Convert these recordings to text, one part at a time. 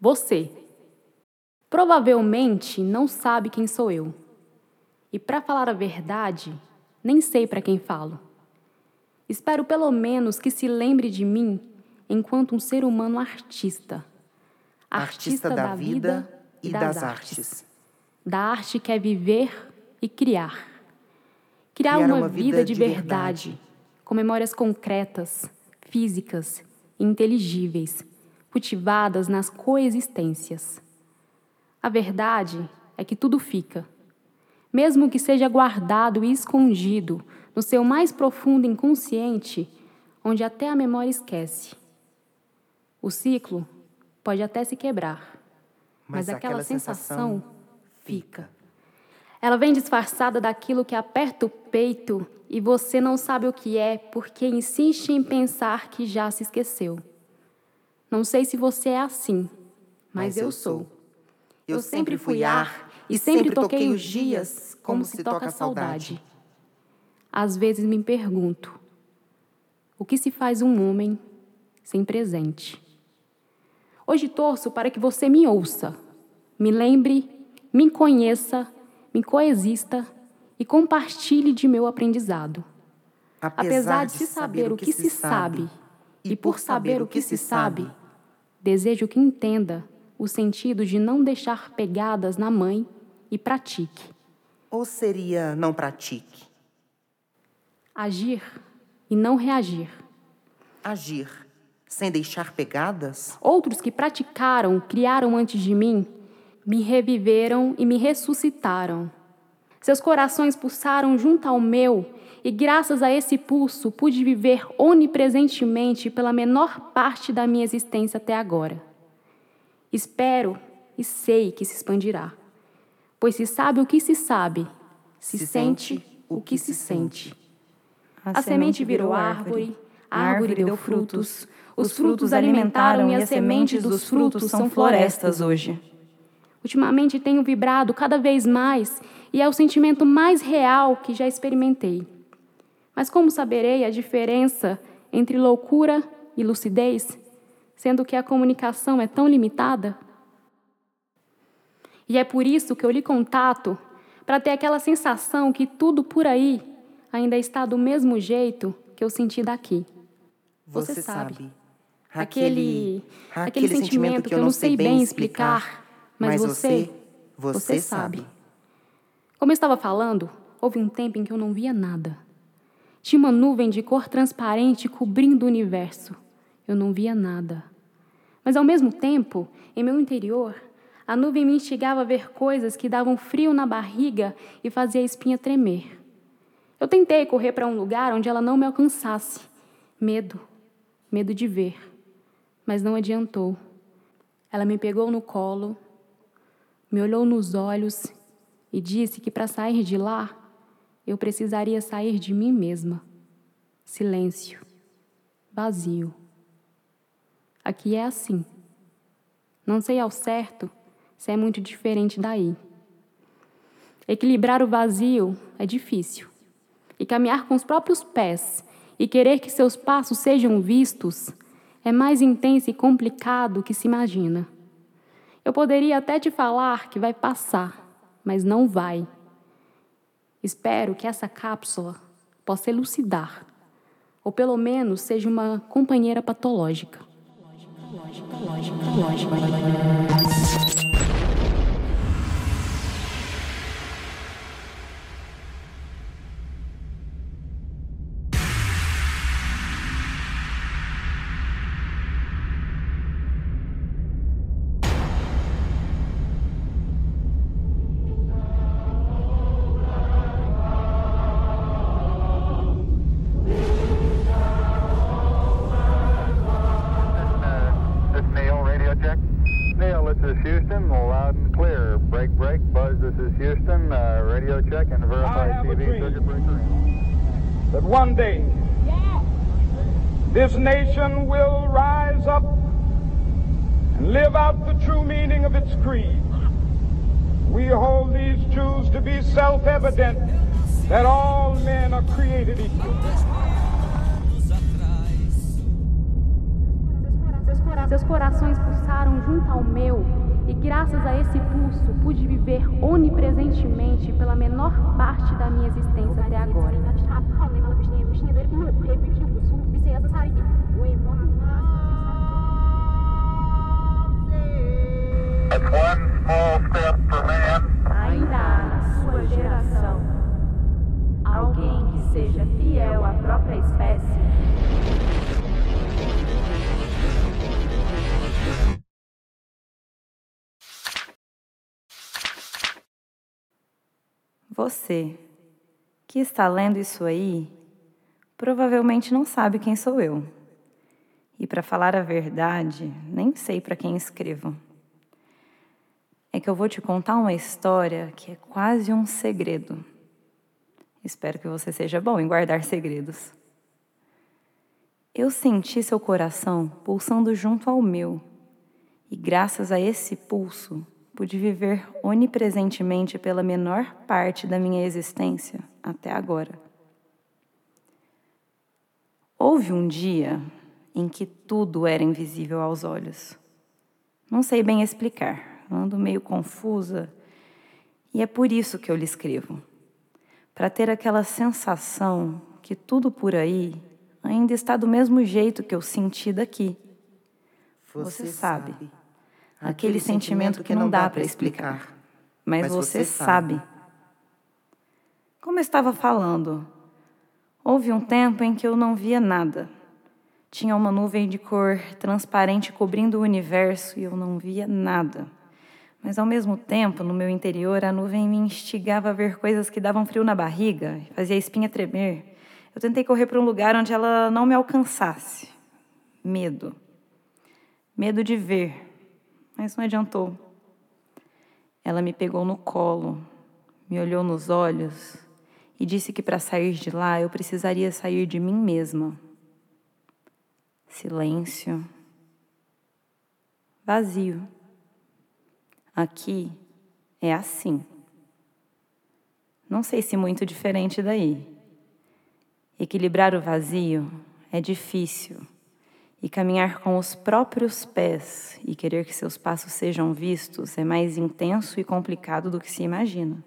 Você. Provavelmente não sabe quem sou eu. E para falar a verdade, nem sei para quem falo. Espero pelo menos que se lembre de mim enquanto um ser humano artista. Artista, artista da, da, vida e das, das artes. artes. Da arte que é viver e criar. Criar, criar uma, uma, vida, vida de, de verdade, verdade, com memórias concretas, físicas e inteligíveis, cultivadas nas coexistências. A verdade é que tudo fica, mesmo que seja guardado e escondido no seu mais profundo inconsciente, onde até a memória esquece. O ciclo pode até se quebrar, mas, mas aquela, aquela sensação, sensação fica. Ela vem disfarçada daquilo que aperta o peito e você não sabe o que é porque insiste em pensar que já se esqueceu. Não sei se você é assim, mas, mas eu, sou. Eu, eu sempre fui ar e sempre toquei os dias como se toca a saudade. Às vezes me pergunto: o que se faz um homem sem presente? Hoje torço para que você me ouça, me lembre, me conheça, me coexista e compartilhe de meu aprendizado. Apesar, Apesar de se saber o que se sabe e por saber o que se sabe, desejo que entenda o sentido de não deixar pegadas na mãe e pratique. Ou seria não pratique? Agir e não reagir. Agir sem deixar pegadas? Outros que praticaram, criaram antes de mim, me reviveram e me ressuscitaram. Seus corações pulsaram junto ao meu, e graças a esse pulso pude viver onipresentemente pela menor parte da minha existência até agora. Espero e sei que se expandirá, pois se sabe o que se sabe, se, se sente, sente o que se sente. A, a semente virou árvore, a árvore deu frutos, os frutos alimentaram e as sementes dos frutos são florestas hoje. Ultimamente tenho vibrado cada vez mais e é o sentimento mais real que já experimentei. Mas como saberei a diferença entre loucura e lucidez, sendo que a comunicação é tão limitada? E é por isso que eu lhe contato, para ter aquela sensação que tudo por aí ainda está do mesmo jeito que eu senti daqui. Você, Você sabe. aquele, aquele, aquele sentimento que eu não sei bem explicar, mas você, você sabe. Como eu estava falando, houve um tempo em que eu não via nada. Tinha uma nuvem de cor transparente cobrindo o universo. Eu não via nada. Mas ao mesmo tempo, em meu interior, a nuvem me instigava a ver coisas que davam frio na barriga e fazia a espinha tremer. Eu tentei correr para um lugar onde ela não me alcançasse. Medo, medo de ver mas não adiantou. Ela me pegou no colo, me olhou nos olhos e disse que para sair de lá eu precisaria sair de mim mesma. Silêncio, vazio. Aqui é assim. Não sei ao certo se é muito diferente daí. Equilibrar o vazio é difícil. E caminhar com os próprios pés e querer que seus passos sejam vistos é mais intenso e complicado que se imagina. Eu poderia até te falar que vai passar, mas não vai. Espero que essa cápsula possa elucidar, ou pelo menos seja uma companheira patológica. Lógica, lógica, lógica, lógica. Houston, loud and clear. Break, break, buzz, this is Houston. Uh, radio check and verify TV circuit breaker. That one day, this nation will rise up and live out the true meaning of its creed. We hold these truths to be self evident that all men are created equal. Seus corações pulsaram junto ao meu. E graças a esse pulso pude viver onipresentemente pela menor parte da minha existência até agora. Ainda há na sua geração alguém que seja Você que está lendo isso aí, provavelmente não sabe quem sou eu. E para falar a verdade, nem sei para quem escrevo. É que eu vou te contar uma história que é quase um segredo. Espero que você seja bom em guardar segredos. Eu senti seu coração pulsando junto ao meu, e graças a esse pulso, pude viver onipresentemente pela menor parte da minha existência até agora. Houve um dia em que tudo era invisível aos olhos. Não sei bem explicar, ando meio confusa, e é por isso que eu lhe escrevo para ter aquela sensação que tudo por aí ainda está do mesmo jeito que eu senti daqui. Você, você sabe, sabe, aquele sentimento que não dá para explicar, mas, você sabe. Como eu estava falando, houve um tempo em que eu não via nada. Tinha uma nuvem de cor transparente cobrindo o universo e eu não via nada. Mas ao mesmo tempo, no meu interior, a nuvem me instigava a ver coisas que davam frio na barriga, fazia a espinha tremer. Eu tentei correr para um lugar onde ela não me alcançasse. Medo. Medo de ver. Mas não adiantou. Ela me pegou no colo, me olhou nos olhos e disse que para sair de lá eu precisaria sair de mim mesma. Silêncio. Vazio. Aqui é assim. Não sei se muito diferente daí. Equilibrar o vazio é difícil. E caminhar com os próprios pés e querer que seus passos sejam vistos é mais intenso e complicado do que se imagina.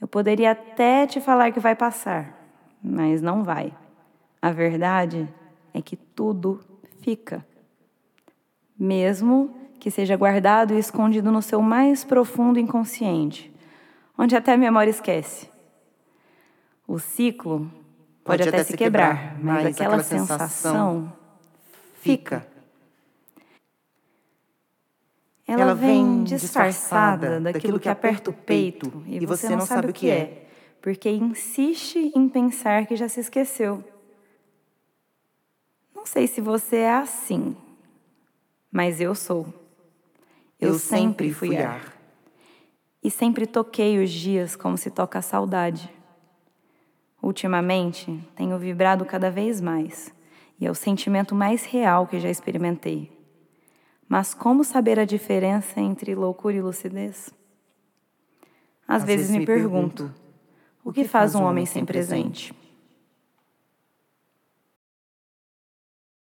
Eu poderia até te falar que vai passar, mas não vai. A verdade é que tudo fica. Mesmo que seja guardado e escondido no seu mais profundo inconsciente, onde até a memória esquece. O ciclo pode, pode até, até, se quebrar, quebrar mas, mas, aquela, aquela sensação fica. Ela, Ela vem disfarçada daquilo que aperta o peito e você não sabe o que é, é, porque insiste em pensar que já se esqueceu. Não sei se você é assim, mas eu sou. Eu, eu sempre fui ar. E sempre toquei os dias como se toca a saudade. Ultimamente, tenho vibrado cada vez mais, e é o sentimento mais real que já experimentei. Mas como saber a diferença entre loucura e lucidez? Às, Às vezes, vezes, me, pergunto, pergunto, o que faz um homem sem presente? presente?